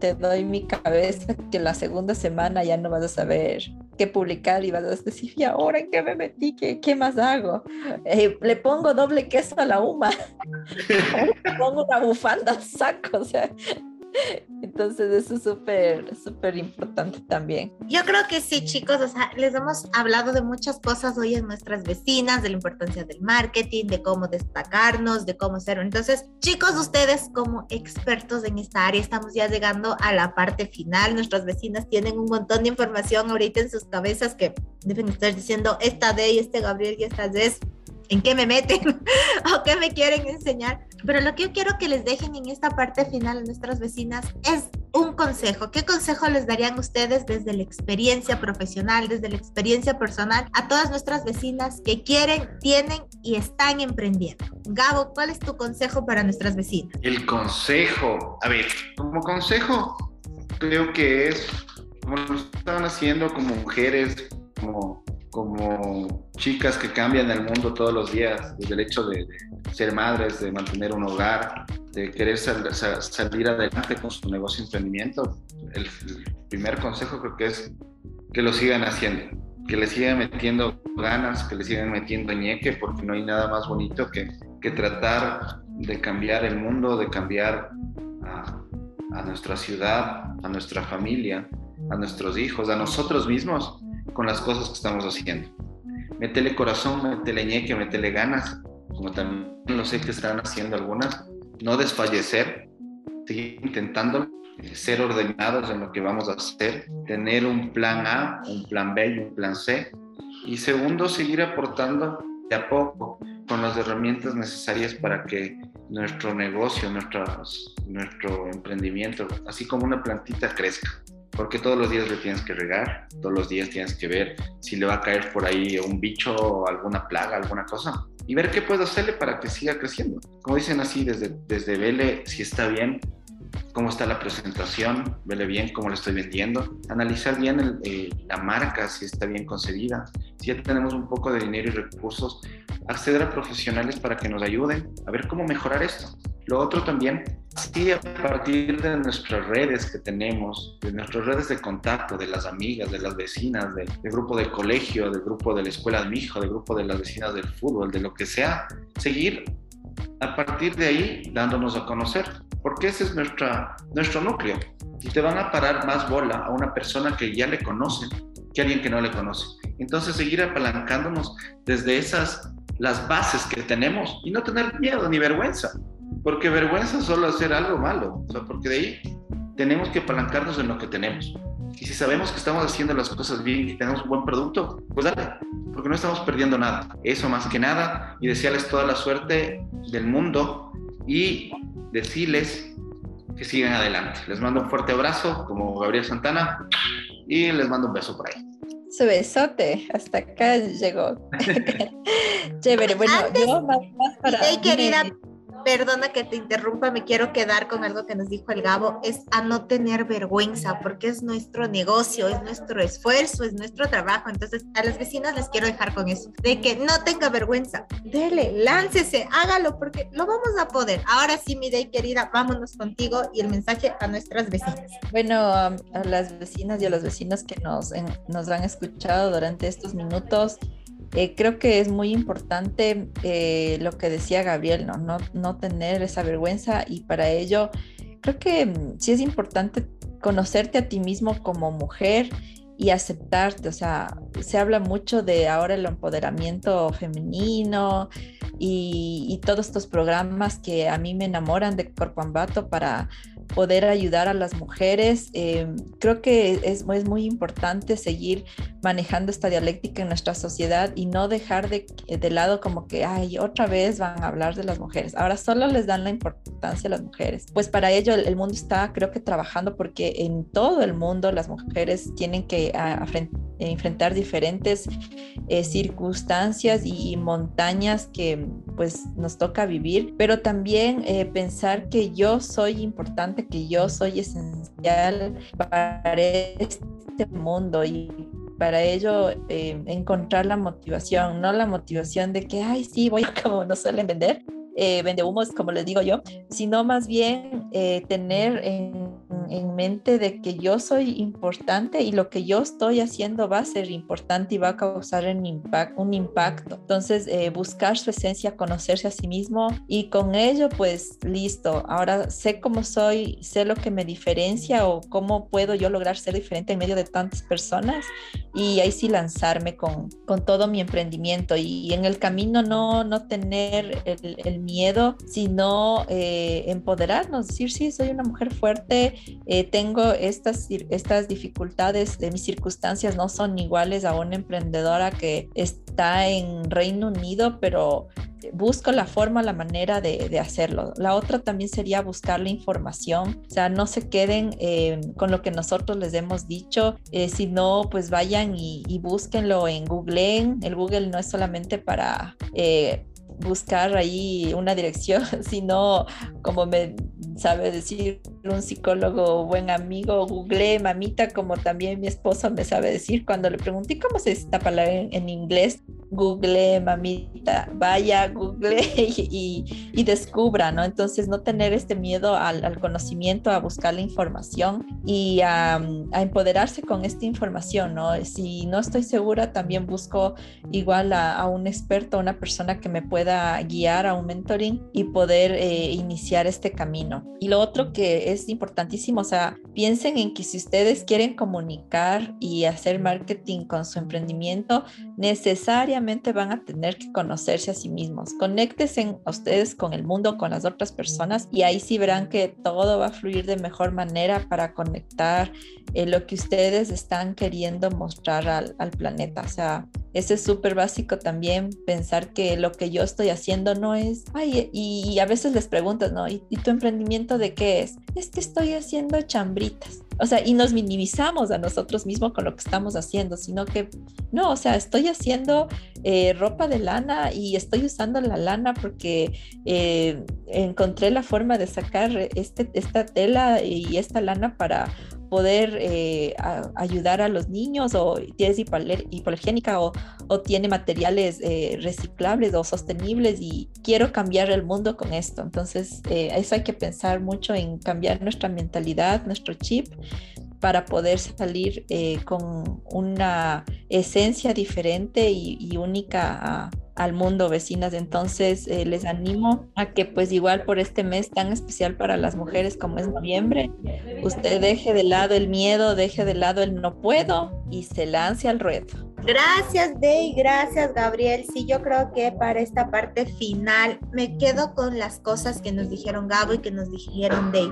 te doy mi cabeza que la segunda semana ya no vas a saber qué publicar y vas a decir, ¿y ahora en qué me metí? ¿Qué, qué más hago? Eh, le pongo doble queso a la UMA, le pongo una bufanda saco, o sea, entonces eso es súper, súper importante también. Yo creo que sí, chicos, o sea, les hemos hablado de muchas cosas hoy en nuestras vecinas, de la importancia del marketing, de cómo destacarnos, de cómo ser. Entonces, chicos, ustedes como expertos en esta área, estamos ya llegando a la parte final. Nuestras vecinas tienen un montón de información ahorita en sus cabezas que deben estar diciendo, esta de y este Gabriel y esta de en qué me meten o qué me quieren enseñar. Pero lo que yo quiero que les dejen en esta parte final a nuestras vecinas es un consejo. ¿Qué consejo les darían ustedes desde la experiencia profesional, desde la experiencia personal a todas nuestras vecinas que quieren, tienen y están emprendiendo? Gabo, ¿cuál es tu consejo para nuestras vecinas? El consejo, a ver, como consejo, creo que es como lo están haciendo como mujeres, como como chicas que cambian el mundo todos los días, desde el hecho de, ser madres, de mantener un hogar, de querer salir adelante con su negocio emprendimiento, el, primer consejo creo que es que lo sigan haciendo, que le sigan metiendo ganas, que le sigan metiendo ñeque, porque no hay nada más bonito que, que tratar de cambiar el mundo, de cambiar a, a nuestra ciudad, a nuestra familia, a nuestros hijos, a nosotros mismos con las cosas que estamos haciendo. Métele corazón, métele ñeque, métele ganas, como también lo sé que están haciendo algunas. No desfallecer, seguir intentando ser ordenados en lo que vamos a hacer, tener un plan A, un plan B y un plan C. Y segundo, seguir aportando de a poco con las herramientas necesarias para que nuestro negocio, nuestro, nuestro emprendimiento, así como una plantita crezca porque todos los días le tienes que regar, todos los días tienes que ver si le va a caer por ahí un bicho, alguna plaga, alguna cosa, y ver qué puedo hacerle para que siga creciendo. Como dicen así, desde, desde vele si está bien, cómo está la presentación, vele bien cómo le estoy vendiendo, analizar bien eh, la marca, si está bien concebida, si ya tenemos un poco de dinero y recursos, acceder a profesionales para que nos ayuden a ver cómo mejorar esto. Lo otro también, sí, a partir de nuestras redes que tenemos, de nuestras redes de contacto, de las amigas, de las vecinas, del, grupo de colegio, del grupo de la escuela de mi hijo, del grupo de las vecinas del fútbol, de lo que sea, seguir a partir de ahí dándonos a conocer, porque ese es nuestra, nuestro núcleo. Y te van a parar más bola a una persona que ya le conoce que a alguien que no le conoce. Entonces seguir apalancándonos desde esas, las bases que tenemos y no tener miedo ni vergüenza. Porque vergüenza solo hacer algo malo, o sea, porque de ahí tenemos que apalancarnos en lo que tenemos. Y si sabemos que estamos haciendo las cosas bien y tenemos un buen producto, pues dale, porque no estamos perdiendo nada. Eso más que nada, y desearles toda la suerte del mundo y decirles que sigan adelante. Les mando un fuerte abrazo, como Gabriel Santana, y les mando un beso por ahí. su besote. Hasta acá llegó. Chévere. Bueno, yo más, para. querida, Perdona que te interrumpa, me quiero quedar con algo que nos dijo el Gabo, es a no tener vergüenza, porque es nuestro negocio, es nuestro esfuerzo, es nuestro trabajo. Entonces, a las vecinas les quiero dejar con eso, de que no tenga vergüenza, dele, láncese, hágalo, porque lo vamos a poder. Ahora sí, mi day querida, vámonos contigo y el mensaje a nuestras vecinas. Bueno, a las vecinas y a los vecinos que nos, nos han escuchado durante estos minutos, eh, creo que es muy importante eh, lo que decía Gabriel, ¿no? ¿no? No tener esa vergüenza y para ello creo que mm, sí es importante conocerte a ti mismo como mujer y aceptarte, o sea, se habla mucho de ahora el empoderamiento femenino y, todos estos programas que a mí me enamoran de Corpambato para poder ayudar a las mujeres. Eh, creo que es, es, muy importante seguir manejando esta dialéctica en nuestra sociedad y no dejar de, de, lado como que, ay, otra vez van a hablar de las mujeres. Ahora solo les dan la importancia a las mujeres. Pues para ello el, mundo está, creo que, trabajando porque en todo el mundo las mujeres tienen que enfrentar diferentes eh, circunstancias y, montañas que pues nos toca vivir, pero también eh, pensar que yo soy importante que yo soy esencial para este mundo y para ello eh, encontrar la motivación, no la motivación de que, ay, sí, voy a como no suelen vender, eh, vende humos, como les digo yo, sino más bien eh, tener en, mente de que yo soy importante y lo que yo estoy haciendo va a ser importante y va a causar un, impacto. Un impacto. Entonces, eh, buscar su esencia, conocerse a sí mismo y con ello, pues listo, ahora sé cómo soy, sé lo que me diferencia o cómo puedo yo lograr ser diferente en medio de tantas personas y ahí sí lanzarme con, con todo mi emprendimiento y, en el camino no, no tener el, el miedo, sino eh, empoderarnos, decir, sí, soy una mujer fuerte, eh, tengo estas, estas dificultades, de mis circunstancias no son iguales a una emprendedora que está en Reino Unido, pero busco la forma, la manera de, hacerlo. La otra también sería buscar la información, o sea, no se queden eh, con lo que nosotros les hemos dicho, sino pues vayan y, y, búsquenlo en Google. El Google no es solamente para buscar ahí una dirección, sino como me sabe decir un psicólogo buen amigo, google mamita, como también mi esposo me sabe decir cuando le pregunté cómo se dice esta palabra en, inglés, google mamita, vaya, google y, y, descubra, ¿no? Entonces no tener este miedo al, conocimiento, a buscar la información y a, a, empoderarse con esta información, ¿no? Si no estoy segura, también busco igual a, a un experto, una persona que me pueda guiar a un mentoring y poder eh, iniciar este camino. Y lo otro que es importantísimo, o sea, piensen en que si ustedes quieren comunicar y hacer marketing con su emprendimiento, necesariamente van a tener que conocerse a sí mismos. Conéctense a ustedes con el mundo, con las otras personas y ahí sí verán que todo va a fluir de mejor manera para conectar eh, lo que ustedes están queriendo mostrar al, al planeta. O sea, ese es súper básico también, pensar que lo que yo estoy haciendo no es, ay, y, a veces les preguntas, ¿no? ¿Y, tu emprendimiento de qué es? Es que estoy haciendo chambritas. O sea, y nos minimizamos a nosotros mismos con lo que estamos haciendo, sino que, no, o sea, estoy haciendo eh, ropa de lana y estoy usando la lana porque eh, encontré la forma de sacar este, esta tela y esta lana para poder eh, ayudar a los niños o tienes hipoalergénica o, o, tiene materiales eh, reciclables o sostenibles y quiero cambiar el mundo con esto. Entonces, eh, eso hay que pensar mucho en cambiar nuestra mentalidad, nuestro chip para poder salir con una esencia diferente y, única al mundo, vecinas. Entonces, eh, les animo a que pues igual por este mes tan especial para las mujeres como es noviembre, usted deje de lado el miedo, deje de lado el no puedo y se lance al ruedo. Gracias, Dey, gracias, Gabriel. Sí, yo creo que para esta parte final me quedo con las cosas que nos dijeron Gabo y que nos dijeron Dey.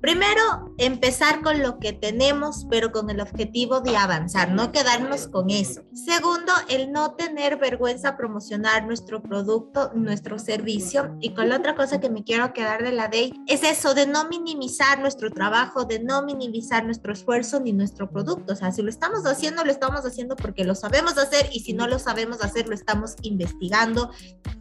Primero, empezar con lo que tenemos, pero con el objetivo de avanzar, no quedarnos con eso. Segundo, el no tener vergüenza promocionar nuestro producto, nuestro servicio. Y con la otra cosa que me quiero quedar de la DEI es eso de no minimizar nuestro trabajo, de no minimizar nuestro esfuerzo ni nuestro producto. O sea, si lo estamos haciendo, lo estamos haciendo porque lo sabemos hacer y si no lo sabemos hacer, lo estamos investigando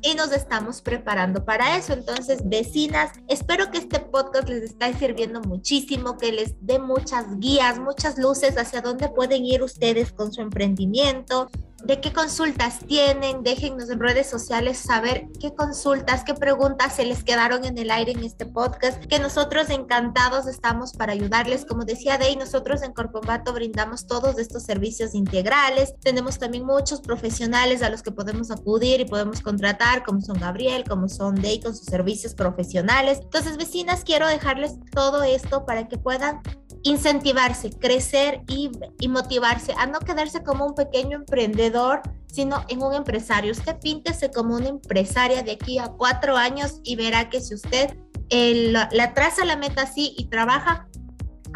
y nos estamos preparando para eso. Entonces, vecinas, espero que este podcast les esté sirviendo muchísimo, que les dé muchas guías, muchas luces hacia dónde pueden ir ustedes con su emprendimiento, de qué consultas tienen, déjennos en redes sociales saber qué consultas, qué preguntas se les quedaron en el aire en este podcast, que nosotros encantados estamos para ayudarles. Como decía Dey, nosotros en Corpombato brindamos todos estos servicios integrales. Tenemos también muchos profesionales a los que podemos acudir y podemos contratar, como son Gabriel, como son Dey con sus servicios profesionales. Entonces, vecinas, quiero dejarles todo esto para que puedan incentivarse, crecer y, motivarse a no quedarse como un pequeño emprendedor, sino en un empresario. Usted píntese como una empresaria de aquí a cuatro años y verá que si usted la traza la meta así y trabaja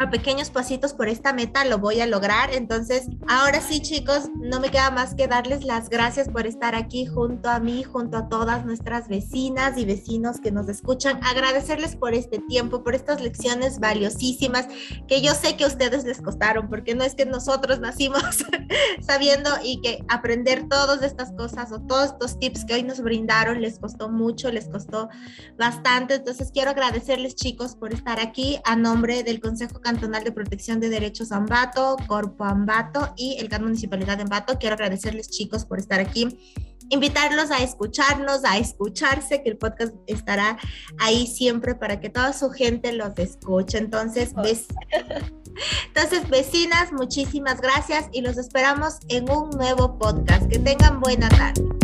a pequeños pasitos por esta meta lo voy a lograr. Entonces, ahora sí, chicos, no me queda más que darles las gracias por estar aquí junto a mí, junto a todas nuestras vecinas y vecinos que nos escuchan. Agradecerles por este tiempo, por estas lecciones valiosísimas que yo sé que a ustedes les costaron, porque no es que nosotros nacimos sabiendo y que aprender todas estas cosas o todos estos tips que hoy nos brindaron les costó mucho, les costó bastante. Entonces, quiero agradecerles, chicos, por estar aquí a nombre del Consejo Cantonal de Protección de Derechos Ambato, Corpo Ambato y el CAN Municipalidad de Ambato. Quiero agradecerles chicos por estar aquí invitarlos a escucharnos, a escucharse, que el podcast estará ahí siempre para que toda su gente los escuche. Entonces, Entonces, vecinas, muchísimas gracias y los esperamos en un nuevo podcast. Que tengan buena tarde.